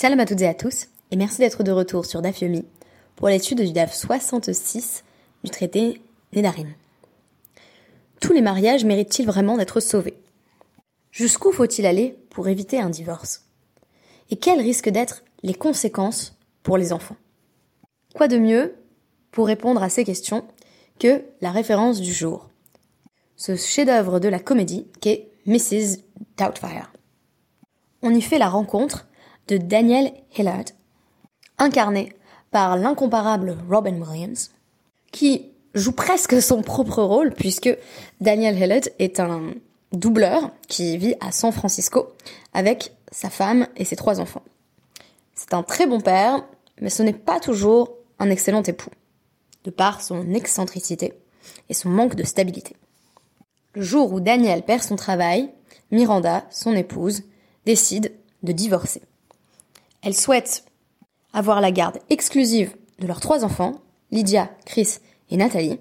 Shalom à toutes et à tous, et merci d'être de retour sur DAF Yomi pour l'étude du DAF 66 du traité Nédarim. Tous les mariages méritent-ils vraiment d'être sauvés? Jusqu'où faut-il aller pour éviter un divorce? Et quelles risquent d'être les conséquences pour les enfants? Quoi de mieux pour répondre à ces questions que la référence du jour? Ce chef-d'œuvre de la comédie qu'est Mrs. Doubtfire. On y fait la rencontre de Daniel Hillard, incarné par l'incomparable Robin Williams, qui joue presque son propre rôle puisque Daniel Hillard est un doubleur qui vit à San Francisco avec sa femme et ses trois enfants. C'est un très bon père, mais ce n'est pas toujours un excellent époux, de par son excentricité et son manque de stabilité. Le jour où Daniel perd son travail, Miranda, son épouse, décide de divorcer. Elle souhaite avoir la garde exclusive de leurs trois enfants, Lydia, Chris et Nathalie,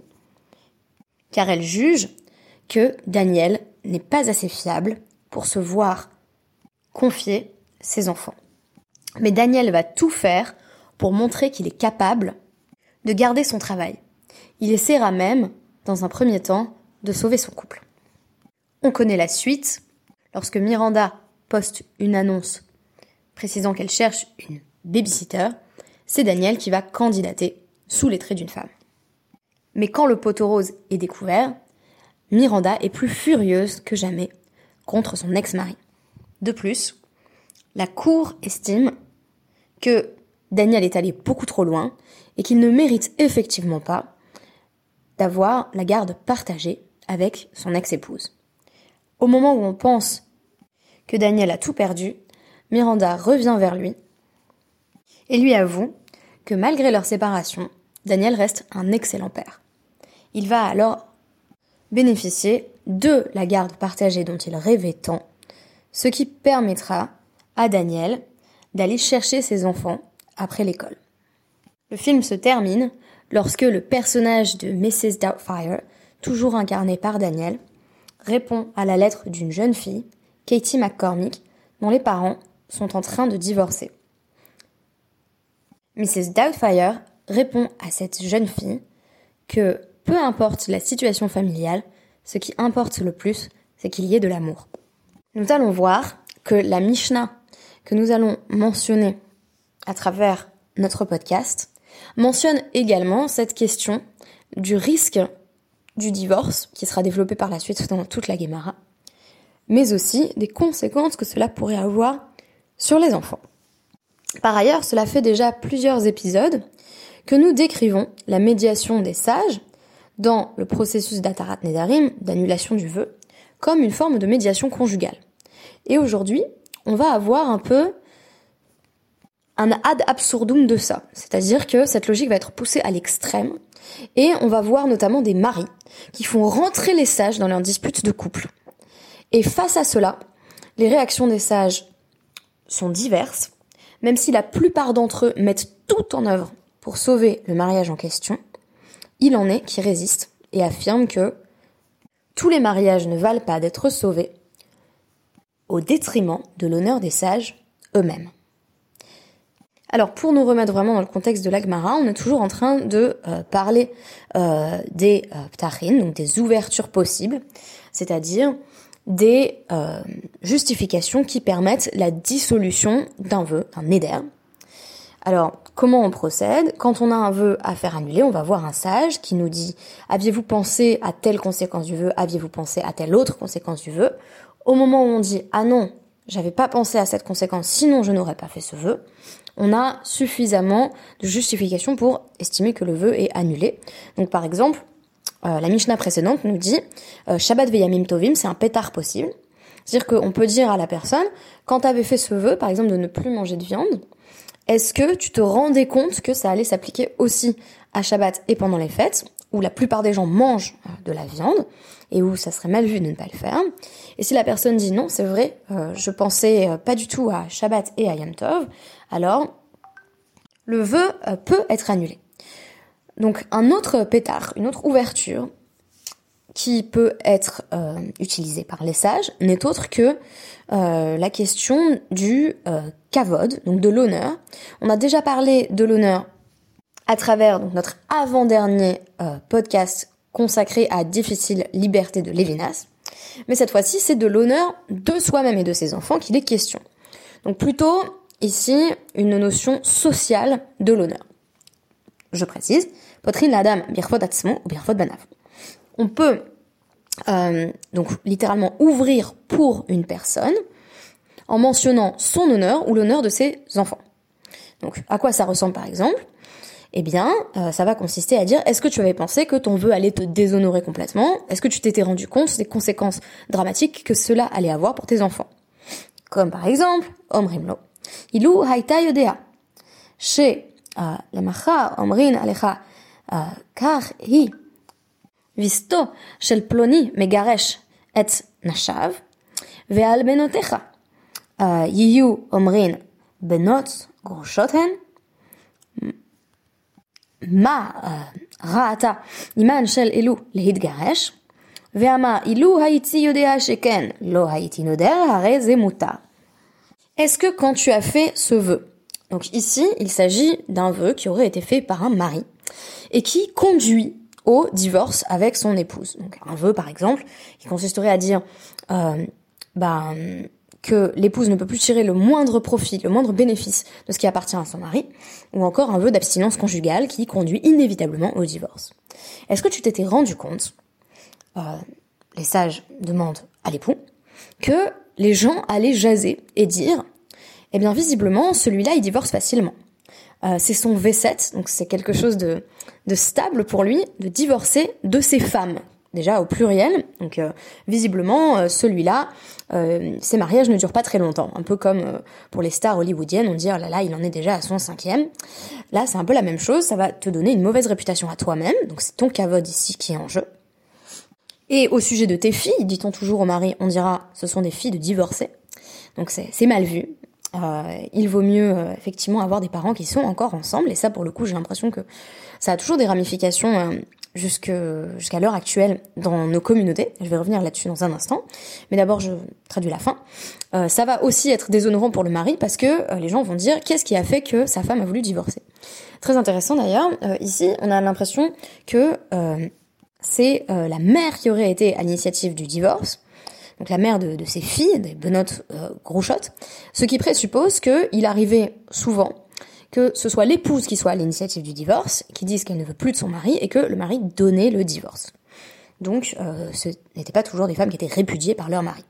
car elle juge que Daniel n'est pas assez fiable pour se voir confier ses enfants. Mais Daniel va tout faire pour montrer qu'il est capable de garder son travail. Il essaiera même, dans un premier temps, de sauver son couple. On connaît la suite. Lorsque Miranda poste une annonce précisant qu'elle cherche une babysitter, c'est Daniel qui va candidater sous les traits d'une femme. Mais quand le poteau rose est découvert, Miranda est plus furieuse que jamais contre son ex-mari. De plus, la cour estime que Daniel est allé beaucoup trop loin et qu'il ne mérite effectivement pas d'avoir la garde partagée avec son ex-épouse. Au moment où on pense que Daniel a tout perdu, Miranda revient vers lui et lui avoue que malgré leur séparation, Daniel reste un excellent père. Il va alors bénéficier de la garde partagée dont il rêvait tant, ce qui permettra à Daniel d'aller chercher ses enfants après l'école. Le film se termine lorsque le personnage de Mrs. Doubtfire, toujours incarné par Daniel, répond à la lettre d'une jeune fille, Katie McCormick, dont les parents sont en train de divorcer. Mrs. Doubtfire répond à cette jeune fille que peu importe la situation familiale, ce qui importe le plus, c'est qu'il y ait de l'amour. Nous allons voir que la Mishnah que nous allons mentionner à travers notre podcast mentionne également cette question du risque du divorce qui sera développé par la suite dans toute la Guémara, mais aussi des conséquences que cela pourrait avoir sur les enfants. Par ailleurs, cela fait déjà plusieurs épisodes que nous décrivons la médiation des sages dans le processus d'Atarat Nedarim, d'annulation du vœu, comme une forme de médiation conjugale. Et aujourd'hui, on va avoir un peu un ad absurdum de ça. C'est-à-dire que cette logique va être poussée à l'extrême et on va voir notamment des maris qui font rentrer les sages dans leurs disputes de couple. Et face à cela, les réactions des sages sont diverses, même si la plupart d'entre eux mettent tout en œuvre pour sauver le mariage en question, il en est qui résistent et affirment que tous les mariages ne valent pas d'être sauvés au détriment de l'honneur des sages eux-mêmes. Alors pour nous remettre vraiment dans le contexte de l'Agmara, on est toujours en train de euh, parler euh, des euh, donc des ouvertures possibles, c'est-à-dire des euh, justifications qui permettent la dissolution d'un vœu, d'un éder. Alors, comment on procède? Quand on a un vœu à faire annuler, on va voir un sage qui nous dit aviez-vous pensé à telle conséquence du vœu? Aviez-vous pensé à telle autre conséquence du vœu? Au moment où on dit ah non, j'avais pas pensé à cette conséquence, sinon je n'aurais pas fait ce vœu, on a suffisamment de justification pour estimer que le vœu est annulé. Donc par exemple, euh, la Mishnah précédente nous dit euh, Shabbat Veyamim Tovim, c'est un pétard possible. C'est-à-dire qu'on peut dire à la personne, quand tu avais fait ce vœu, par exemple, de ne plus manger de viande, est-ce que tu te rendais compte que ça allait s'appliquer aussi à Shabbat et pendant les fêtes, où la plupart des gens mangent euh, de la viande, et où ça serait mal vu de ne pas le faire? Et si la personne dit non, c'est vrai, je pensais pas du tout à Shabbat et à Yom Tov, alors le vœu peut être annulé. Donc un autre pétard, une autre ouverture qui peut être euh, utilisé par les sages n'est autre que euh, la question du euh, kavod, donc de l'honneur. On a déjà parlé de l'honneur à travers notre avant-dernier podcast consacré à Difficile Liberté de Lévinas. Mais cette fois-ci, c'est de l'honneur de soi-même et de ses enfants qu'il est question. Donc plutôt ici une notion sociale de l'honneur. Je précise, la. On peut euh, donc littéralement ouvrir pour une personne en mentionnant son honneur ou l'honneur de ses enfants. Donc à quoi ça ressemble par exemple? Eh bien, euh, ça va consister à dire est-ce que tu avais pensé que ton vœu allait te déshonorer complètement? Est-ce que tu t'étais rendu compte des conséquences dramatiques que cela allait avoir pour tes enfants? Comme par exemple, Omrimlo. Ilou haïta yodea. Chez macha omrin alecha kar hi ויסתו של פלוני מגרש את נשיו, ועל בנותיך יהיו אומרין בנות גרושות הן, מה ראתה אימן של אילו להתגרש, ואמר אילו הייתי יודע שכן לא הייתי נודר, הרי זה מותר. Est-ce que quand tu as fait ce vœu, donc ici il s'agit d'un vœu qui aurait été fait par un mari et qui conduit au divorce avec son épouse. Donc un vœu par exemple, qui consisterait à dire euh, bah, que l'épouse ne peut plus tirer le moindre profit, le moindre bénéfice de ce qui appartient à son mari, ou encore un vœu d'abstinence conjugale qui conduit inévitablement au divorce. Est-ce que tu t'étais rendu compte, euh, les sages demandent à l'époux, que les gens allaient jaser et dire, eh bien visiblement celui-là il divorce facilement. Euh, c'est son V7, donc c'est quelque chose de, stable pour lui, de divorcer de ses femmes. Déjà au pluriel, donc euh, visiblement euh, celui-là, ses mariages ne durent pas très longtemps. Un peu comme pour les stars hollywoodiennes, on dit oh là là, il en est déjà à son cinquième. Là, c'est un peu la même chose. Ça va te donner une mauvaise réputation à toi-même. Donc c'est ton cavode ici qui est en jeu. Et au sujet de tes filles, dit-on toujours au mari, on dira ce sont des filles de divorcés. Donc c'est mal vu. Euh, il vaut mieux euh, effectivement avoir des parents qui sont encore ensemble. Et ça, pour le coup, j'ai l'impression que ça a toujours des ramifications euh, jusqu'à l'heure actuelle dans nos communautés. Je vais revenir là-dessus dans un instant. Mais d'abord, je traduis la fin. ça va aussi être déshonorant pour le mari parce que les gens vont dire qu'est-ce qui a fait que sa femme a voulu divorcer? Très intéressant d'ailleurs. ici, on a l'impression que c'est la mère qui aurait été à l'initiative du divorce donc la mère de, ses filles, des Benoît euh, ce qui présuppose qu'il arrivait souvent que ce soit l'épouse qui soit à l'initiative du divorce, qui dise qu'elle ne veut plus de son mari, et que le mari donnait le divorce. Donc euh, ce n'étaient pas toujours des femmes qui étaient répudiées par leur mari.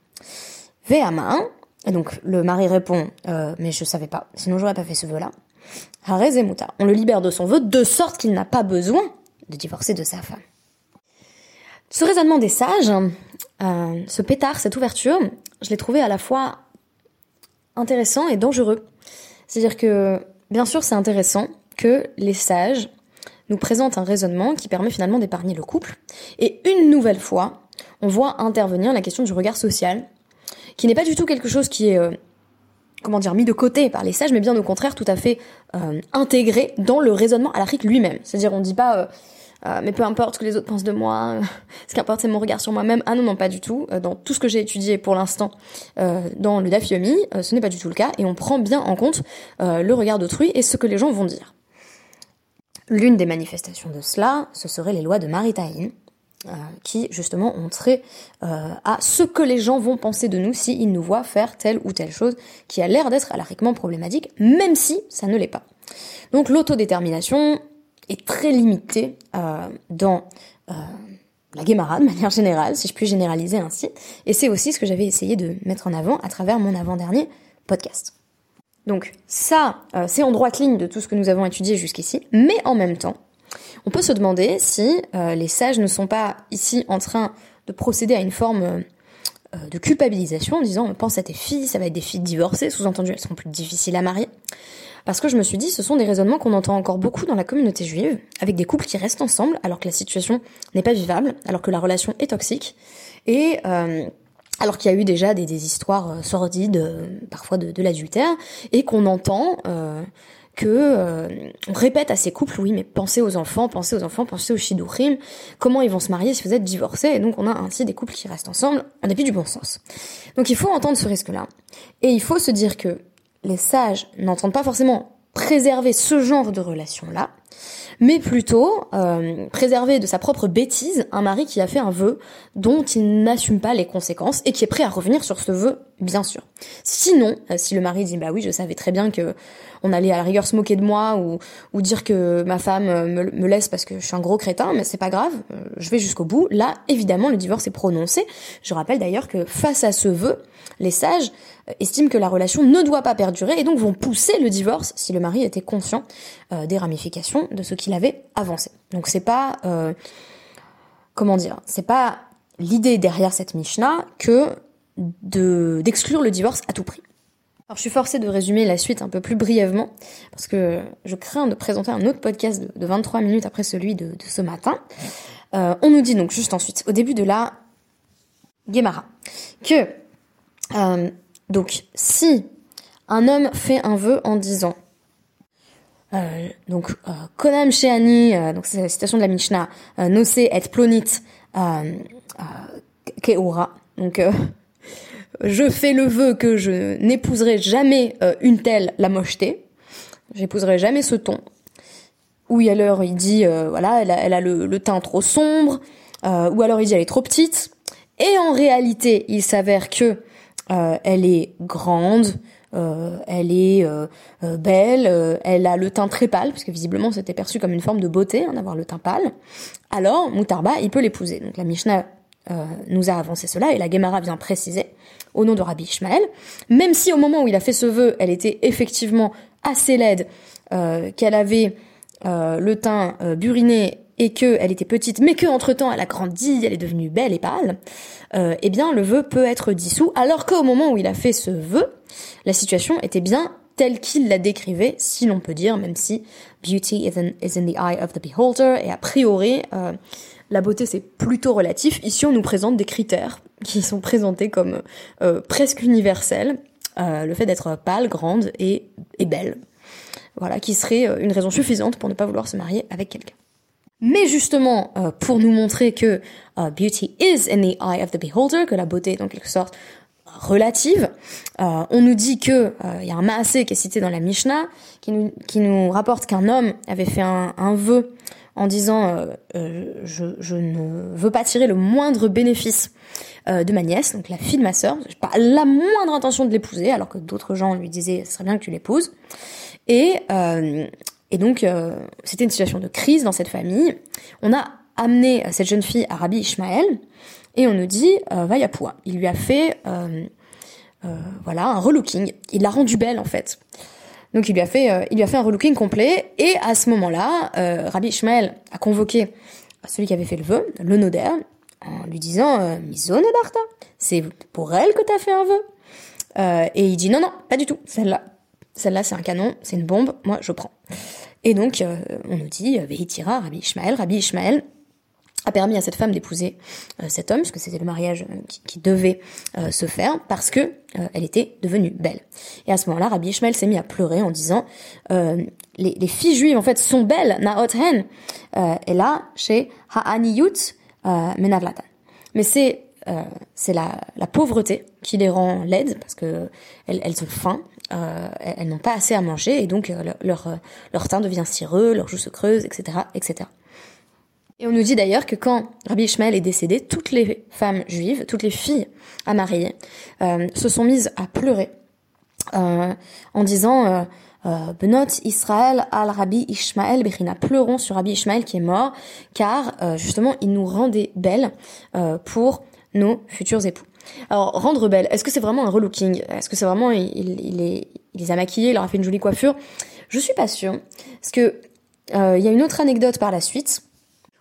Ve'ama, et donc le mari répond euh, mais je savais pas, sinon j'aurais pas fait ce vœu-là. Harezemuta, on le libère de son vœu de sorte qu'il n'a pas besoin de divorcer de sa femme. Ce raisonnement des sages, euh, ce pétard, cette ouverture, je l'ai trouvé à la fois intéressant et dangereux. C'est-à-dire que, bien sûr, c'est intéressant que les sages nous présentent un raisonnement qui permet finalement d'épargner le couple. Et une nouvelle fois, on voit intervenir la question du regard social, qui n'est pas du tout quelque chose qui est, euh, comment dire, mis de côté par les sages, mais bien au contraire tout à fait euh, intégré dans le raisonnement alarique lui-même. C'est-à-dire, on ne dit pas euh, mais peu importe ce que les autres pensent de moi, ce qui importe c'est mon regard sur moi-même. Ah non, non, pas du tout. Euh, dans tout ce que j'ai étudié pour l'instant euh, dans le DAF ce n'est pas du tout le cas, et on prend bien en compte le regard d'autrui et ce que les gens vont dire. L'une des manifestations de cela, ce serait les lois de Maritaïn, qui justement ont trait à ce que les gens vont penser de nous s'ils nous voient faire telle ou telle chose qui a l'air d'être alariquement problématique, même si ça ne l'est pas. Donc l'autodétermination, est très limité euh, dans euh, la Guémara de manière générale, si je puis généraliser ainsi. Et c'est aussi ce que j'avais essayé de mettre en avant à travers mon avant-dernier podcast. Donc ça, euh, c'est en droite ligne de tout ce que nous avons étudié jusqu'ici, mais en même temps, on peut se demander si les sages ne sont pas ici en train de procéder à une forme de culpabilisation en disant pense à tes filles, ça va être des filles divorcées, sous-entendu elles seront plus difficiles à marier. Parce que je me suis dit, ce sont des raisonnements qu'on entend encore beaucoup dans la communauté juive, avec des couples qui restent ensemble alors que la situation n'est pas vivable, alors que la relation est toxique, et euh, alors qu'il y a eu déjà des, histoires euh, sordides, euh, parfois de, l'adultère, et qu'on entend que on répète à ces couples, oui, mais pensez aux enfants, pensez aux enfants, pensez aux shidurim, comment ils vont se marier si vous êtes divorcés, et donc on a ainsi des couples qui restent ensemble en dépit du bon sens. Donc il faut entendre ce risque-là, et il faut se dire que les sages n'entendent pas forcément préserver ce genre de relation-là, mais plutôt euh, préserver de sa propre bêtise un mari qui a fait un vœu dont il n'assume pas les conséquences et qui est prêt à revenir sur ce vœu, bien sûr. Sinon, euh, si le mari dit bah oui, je savais très bien que on allait à la rigueur se moquer de moi ou, dire que ma femme euh, me, laisse parce que je suis un gros crétin, mais c'est pas grave, je vais jusqu'au bout. Là, évidemment, le divorce est prononcé. Je rappelle d'ailleurs que face à ce vœu, les sages estiment que la relation ne doit pas perdurer et donc vont pousser le divorce si le mari était conscient euh, des ramifications de ce qu'il avait avancé. Donc c'est pas euh, comment dire, c'est pas l'idée derrière cette Mishnah que de d'exclure le divorce à tout prix. Alors je suis forcée de résumer la suite un peu plus brièvement parce que je crains de présenter un autre podcast de, 23 minutes après celui de, ce matin. Euh, on nous dit donc juste ensuite, au début de la Gemara, que donc, si un homme fait un vœu en disant, euh, donc, euh, Konam Sheani, euh, donc c'est la citation de la Mishnah, euh, Nose et plonit Keora, donc je fais le vœu que je n'épouserai jamais une telle la mocheté, j'épouserai jamais ce ton. Ou alors il dit, voilà, elle a, elle a le, le, teint trop sombre, ou alors il dit elle est trop petite. Et en réalité, il s'avère que euh, elle est grande, euh, elle est euh, belle, elle a le teint très pâle, parce que visiblement c'était perçu comme une forme de beauté hein, d'avoir le teint pâle. Alors Moutarba, il peut l'épouser. Donc la Mishnah nous a avancé cela et la Gemara vient préciser au nom de Rabbi Ishmael, même si au moment où il a fait ce vœu, elle était effectivement assez laide, qu'elle avait le teint buriné et que elle était petite, mais que entre temps elle a grandi, elle est devenue belle et pâle, euh, eh bien le vœu peut être dissous. Alors qu'au moment où il a fait ce vœu, la situation était bien telle qu'il la décrivait, si l'on peut dire, même si beauty is in, is in the eye of the beholder, et a priori, euh, la beauté c'est plutôt relatif. Ici on nous présente des critères qui sont présentés comme euh, presque universels. Euh, le fait d'être pâle, grande et, et belle. Voilà, qui serait une raison suffisante pour ne pas vouloir se marier avec quelqu'un. Mais justement, pour nous montrer que beauty is in the eye of the beholder, que la beauté est en quelque sorte relative, euh, on nous dit que il y a un maasé qui est cité dans la Mishnah qui nous, qui nous rapporte qu'un homme avait fait un, vœu en disant je, je, ne veux pas tirer le moindre bénéfice de ma nièce, donc la fille de ma sœur, j'ai pas la moindre intention de l'épouser, alors que d'autres gens lui disaient ce serait bien que tu l'épouses. Et et donc, euh, c'était une situation de crise dans cette famille. On a amené euh, cette jeune fille à Rabbi Ishmael et on nous dit euh, va Yapoua. Il lui a fait euh, euh, voilà un relooking. Il l'a rendue belle en fait. Donc il lui a fait il lui a fait un relooking complet et à ce moment-là, Rabbi Ishmael a convoqué celui qui avait fait le vœu, le noder, en lui disant Miso Darta, c'est pour elle que t'as fait un vœu. et il dit non non pas du tout celle-là celle-là c'est un canon, c'est une bombe, moi je prends. Et donc euh, on nous dit, Vehitira, Rabbi Ishmael, Rabbi Ishmael a permis à cette femme d'épouser euh, cet homme, puisque c'était le mariage euh, qui, devait se faire, parce que elle était devenue belle. Et à ce moment-là, Rabbi Ishmael s'est mis à pleurer en disant les, les, filles juives en fait sont belles, naot hen, et là chez ha'aniyut menavlatan. Mais c'est c'est la, la pauvreté qui les rend laides parce que elles, elles ont faim euh, elles n'ont pas assez à manger et donc euh, leur, euh, leur, teint devient cireux, leurs joues se creusent, etc., etc. Et on nous dit d'ailleurs que quand Rabbi Ishmael est décédé, toutes les femmes juives, toutes les filles à marier, se sont mises à pleurer en disant Benot Israël al Rabbi Ishmael Bechina, pleurons sur Rabbi Ishmael qui est mort, car justement il nous rendait belles pour nos futurs époux. Alors, rendre belle, est-ce que c'est vraiment un relooking? Est-ce que c'est vraiment, il, il, les a maquillés, il leur a fait une jolie coiffure? Je suis pas sûre. Parce que euh, il y a une autre anecdote par la suite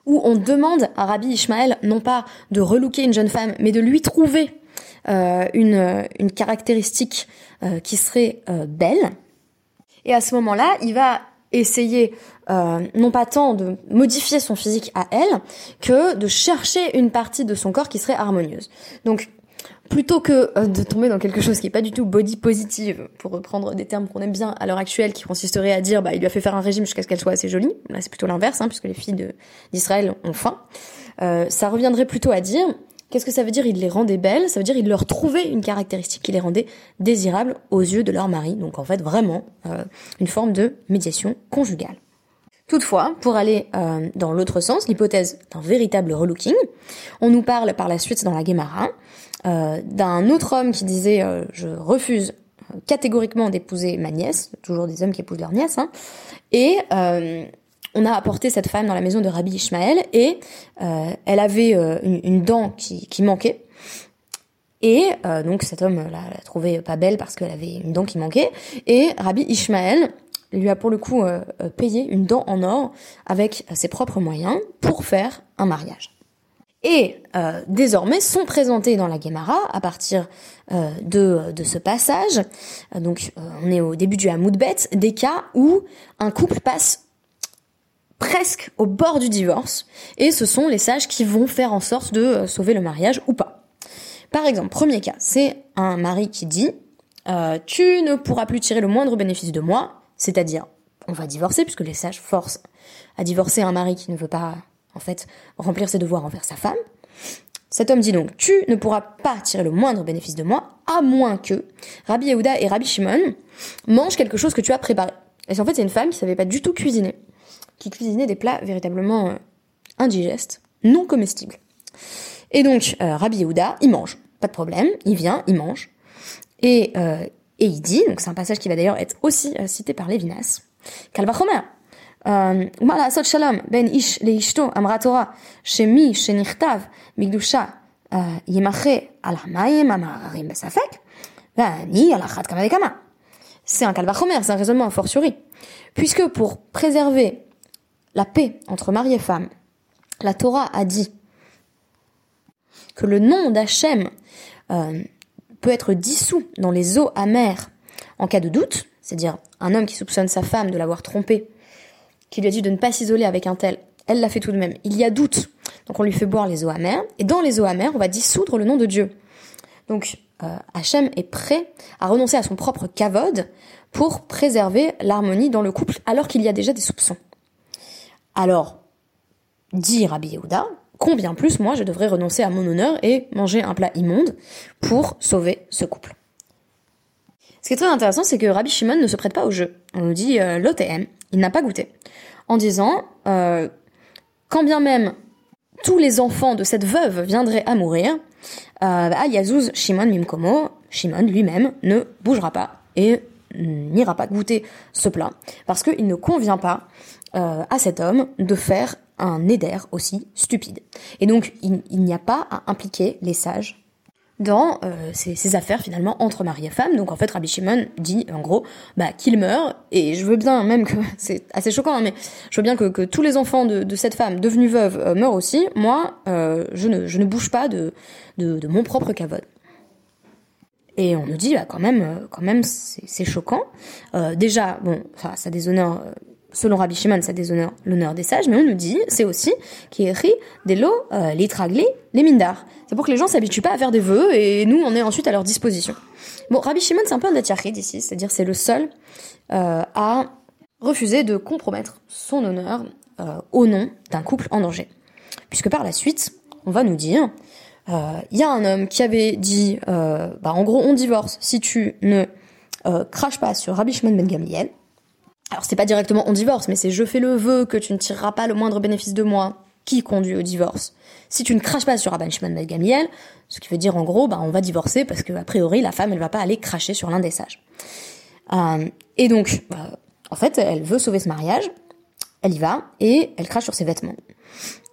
où on demande à Rabbi Ishmael non pas de relooker une jeune femme, mais de lui trouver euh, une, une caractéristique euh, qui serait euh, belle. Et à ce moment-là, il va essayer euh, non pas tant de modifier son physique à elle que de chercher une partie de son corps qui serait harmonieuse. Donc plutôt que euh, de tomber dans quelque chose qui est pas du tout body positive, pour reprendre des termes qu'on aime bien à l'heure actuelle, qui consisterait à dire bah il lui a fait faire un régime jusqu'à ce qu'elle soit assez jolie. Là c'est plutôt l'inverse, hein, puisque les filles d'Israël ont faim. Euh, ça reviendrait plutôt à dire qu'est-ce que ça veut dire Il les rendait belles, ça veut dire il leur trouvait une caractéristique qui les rendait désirables aux yeux de leur mari. Donc en fait vraiment euh, une forme de médiation conjugale. Toutefois, pour aller euh, dans l'autre sens, l'hypothèse d'un véritable relooking, on nous parle par la suite dans la Gemara euh, d'un autre homme qui disait euh, je refuse catégoriquement d'épouser ma nièce, toujours des hommes qui épousent leur nièce, hein, et on a apporté cette femme dans la maison de Rabbi Ishmael et elle avait une, dent qui, qui manquait. Et donc cet homme la, la trouvait pas belle parce qu'elle avait une dent qui manquait. Et Rabbi Ishmael lui a pour le coup euh, euh, payé une dent en or avec ses propres moyens pour faire un mariage. Et euh, désormais sont présentés dans la Gemara à partir de, de ce passage, donc on est au début du Hamoudbet, des cas où un couple passe presque au bord du divorce, et ce sont les sages qui vont faire en sorte de sauver le mariage ou pas. Par exemple, premier cas, c'est un mari qui dit Tu ne pourras plus tirer le moindre bénéfice de moi, c'est-à-dire, on va divorcer, puisque les sages forcent à divorcer un mari qui ne veut pas, en fait, remplir ses devoirs envers sa femme. Cet homme dit donc, tu ne pourras pas tirer le moindre bénéfice de moi, à moins que Rabbi Yehuda et Rabbi Shimon mangent quelque chose que tu as préparé. Et en fait, c'est une femme qui savait pas du tout cuisiner, qui cuisinait des plats véritablement euh, indigestes, non comestibles. Et donc, euh, Rabbi Yehuda, il mange, pas de problème, il vient, il mange, et euh, et il dit, donc c'est un passage qui va d'ailleurs être aussi cité par Lévinas, Kalvachomer, ומה לעשות שלום בין איש לאשתו אמרה תורה שמי שנכתב מקדושה ימחה על המים המערערים בספק ואני על אחת kama וכמה. C'est un kalvachomer, c'est un raisonnement a fortiori. Puisque pour préserver la paix entre mari et femme, la Torah a dit que le nom d'Hachem euh, peut être dissous dans les eaux amères en cas de doute, c'est-à-dire un homme qui soupçonne sa femme de l'avoir trompée, qui lui a dit de ne pas s'isoler avec un tel, elle l'a fait tout de même. Il y a doute, donc on lui fait boire les eaux amères, et dans les eaux amères, on va dissoudre le nom de Dieu. Donc euh, Hachem est prêt à renoncer à son propre kavod pour préserver l'harmonie dans le couple, alors qu'il y a déjà des soupçons. Alors, dit Rabbi Yehuda, combien plus moi je devrais renoncer à mon honneur et manger un plat immonde pour sauver ce couple? Ce qui est très intéressant, c'est que Rabbi Shimon ne se prête pas au jeu. On nous dit euh, l'OTM, n'a pas goûté. En disant, euh, quand bien même tous les enfants de cette veuve viendraient à mourir, euh, Shimon Mimkomo, Shimon lui-même ne bougera pas et n'ira pas goûter ce plat parce qu'il ne convient pas euh, à cet homme de faire un éder aussi stupide. Et donc, il, n'y a pas à impliquer les sages dans euh, ces, affaires finalement entre mari et femme. Donc en fait, Rabbi Shimon dit en gros bah, qu'il meurt, et je veux bien même que c'est assez choquant, hein, mais je veux bien que, tous les enfants de, cette femme devenue veuve euh, meurent aussi. Moi, euh, je, ne, je ne bouge pas de, de, mon propre cavode. Et on nous dit bah, quand même, quand même, c'est choquant. déjà, bon, ça, ça déshonore selon Rabbi Shimon, ça déshonore l'honneur des sages, mais on nous dit, c'est aussi qui écrit des lots, euh, les les mindars. C'est pour que les gens s'habituent pas à faire des vœux et nous, on est ensuite à leur disposition. Bon, Rabbi Shimon, c'est un peu un Datiachid ici, c'est-à-dire c'est le seul euh, à refuser de compromettre son honneur euh, au nom d'un couple en danger. Puisque par la suite, on va nous dire, il y a un homme qui avait dit, bah, en gros, on divorce si tu ne craches pas sur Rabbi Shimon ben Gamliel, alors c'est pas directement on divorce, mais c'est je fais le vœu que tu ne tireras pas le moindre bénéfice de moi qui conduit au divorce. Si tu ne craches pas sur Rabban Shimon ben Gamiel, ce qui veut dire en gros, bah on va divorcer parce que a priori la femme elle va pas aller cracher sur l'un des sages. Euh, et donc, euh, en fait, elle veut sauver ce mariage, elle y va et elle crache sur ses vêtements.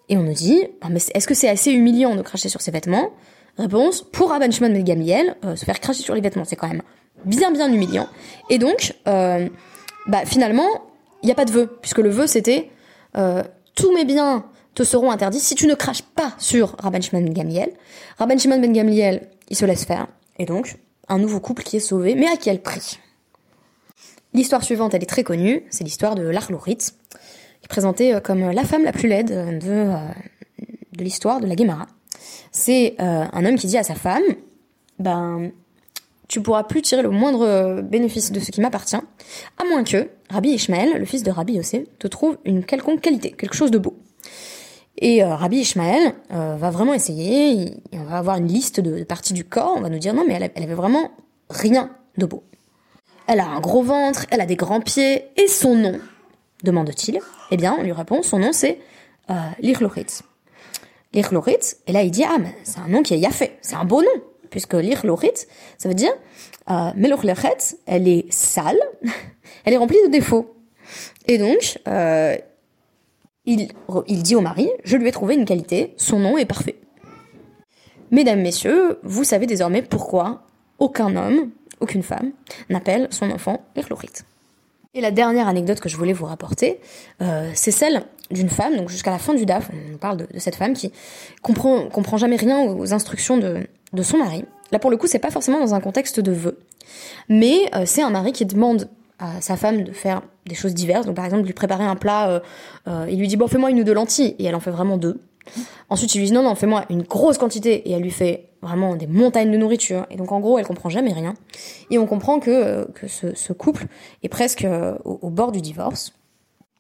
Et on nous dit, ah, mais est-ce que c'est assez humiliant de cracher sur ses vêtements? Réponse, pour Rabban Shimon ben Gamiel, euh, se faire cracher sur les vêtements, c'est quand même bien bien humiliant. Et donc, euh, bah finalement, il n'y a pas de vœu, puisque le vœu c'était euh, tous mes biens te seront interdits si tu ne craches pas sur Rabban Shimon ben Gamliel. Rabban Shimon ben Gamliel, il se laisse faire, et donc un nouveau couple qui est sauvé, mais à quel prix? L'histoire suivante, elle est très connue, c'est l'histoire de l'Arlourit, qui est présentée euh, comme la femme la plus laide de, euh, de l'histoire de la Guémara. C'est euh, un homme qui dit à sa femme, ben, tu pourras plus tirer le moindre bénéfice de ce qui m'appartient, à moins que Rabbi Ishmael, le fils de Rabbi Yossé, te trouve une quelconque qualité, quelque chose de beau. Et euh, Rabbi Ishmael euh, va vraiment essayer, on va avoir une liste de, parties du corps, on va nous dire non mais elle, avait vraiment rien de beau. Elle a un gros ventre, elle a des grands pieds, et son nom, demande-t-il? Eh bien, on lui répond, son nom c'est euh, L'Irlorit. et là il dit, ah mais c'est un nom qui est yafé, c'est un beau nom, puisque L'Irlorit, ça veut dire, euh, elle est sale, elle est remplie de défauts. Et donc, euh, il, dit au mari, je lui ai trouvé une qualité, son nom est parfait. Mesdames, messieurs, vous savez désormais pourquoi aucun homme, aucune femme, n'appelle son enfant Irlorit. Et la dernière anecdote que je voulais vous rapporter, euh, c'est celle d'une femme, donc jusqu'à la fin du DAF, on parle de, cette femme qui comprend, comprend jamais rien aux instructions de, de son mari. Là, pour le coup, c'est pas forcément dans un contexte de vœu, mais euh, c'est un mari qui demande à sa femme de faire des choses diverses. Donc par exemple, lui préparer un plat, euh, euh, il lui dit bon fais-moi une ou deux lentilles et elle en fait vraiment deux. Ensuite, il lui dit non non fais-moi une grosse quantité et elle lui fait vraiment des montagnes de nourriture. Et donc en gros, elle comprend jamais rien. Et on comprend que que ce, couple est presque au, bord du divorce.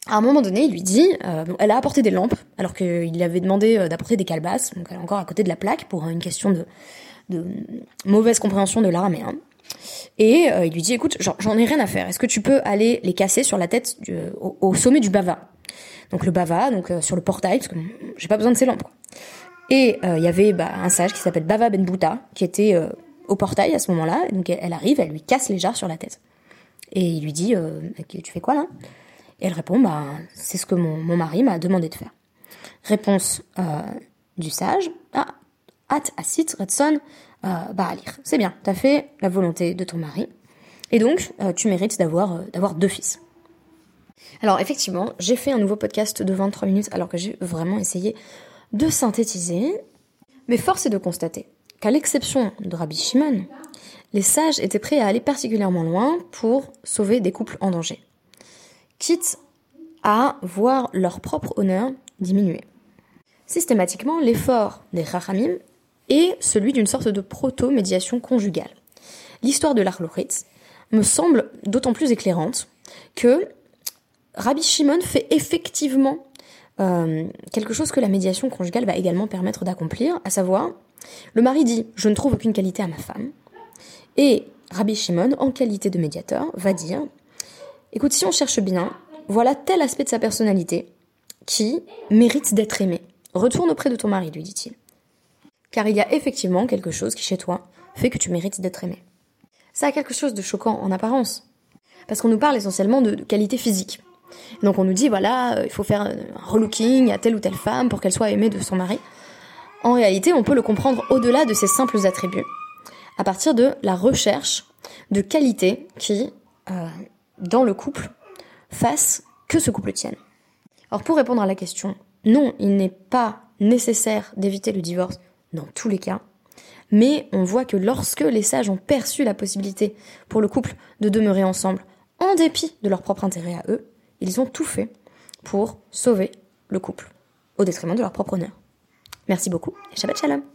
À un moment donné, il lui dit, elle a apporté des lampes, alors qu'il lui avait demandé d'apporter des calebasses, donc elle est encore à côté de la plaque pour une question de, mauvaise compréhension de l'araméen. Et euh, il lui dit, écoute, j'en ai rien à faire. Est-ce que tu peux aller les casser sur la tête au, sommet du bava? Donc le bava, donc euh, sur le portail, parce que j'ai pas besoin de ces lampes. Et euh, il y avait bah, un sage qui s'appelle Bava Ben Bouta, qui était au portail à ce moment-là. Donc elle arrive, elle lui casse les jarres sur la tête. Et il lui dit, tu fais quoi là? Et elle répond, bah c'est ce que mon, mon mari m'a demandé de faire. Réponse du sage, ah, at asit redson euh, lire. C'est bien, t'as fait la volonté de ton mari. Et donc, euh, tu mérites d'avoir euh, d'avoir deux fils. Alors effectivement, j'ai fait un nouveau podcast de 23 minutes alors que j'ai vraiment essayé de synthétiser. Mais force est de constater qu'à l'exception de Rabbi Shimon, les sages étaient prêts à aller particulièrement loin pour sauver des couples en danger. Quitte à voir leur propre honneur diminuer. Systématiquement, l'effort des Chachamim et celui d'une sorte de proto-médiation conjugale. L'histoire de l'Arloritz me semble d'autant plus éclairante que Rabbi Shimon fait effectivement euh, quelque chose que la médiation conjugale va également permettre d'accomplir, à savoir, le mari dit je ne trouve aucune qualité à ma femme, et Rabbi Shimon, en qualité de médiateur, va dire écoute, si on cherche bien, voilà tel aspect de sa personnalité qui mérite d'être aimé. Retourne auprès de ton mari, lui dit-il car il y a effectivement quelque chose qui chez toi fait que tu mérites d'être aimé. Ça a quelque chose de choquant en apparence, parce qu'on nous parle essentiellement de, qualité physique. Donc on nous dit voilà, euh, il faut faire un relooking à telle ou telle femme pour qu'elle soit aimée de son mari. En réalité, on peut le comprendre au-delà de ces simples attributs, à partir de la recherche de qualités qui, euh, dans le couple, fassent que ce couple tienne. Alors pour répondre à la question, non, il n'est pas nécessaire d'éviter le divorce dans tous les cas. Mais on voit que lorsque les sages ont perçu la possibilité pour le couple de demeurer ensemble, en dépit de leur propre intérêt à eux, ils ont tout fait pour sauver le couple, au détriment de leur propre honneur. Merci beaucoup et Shabbat Shalom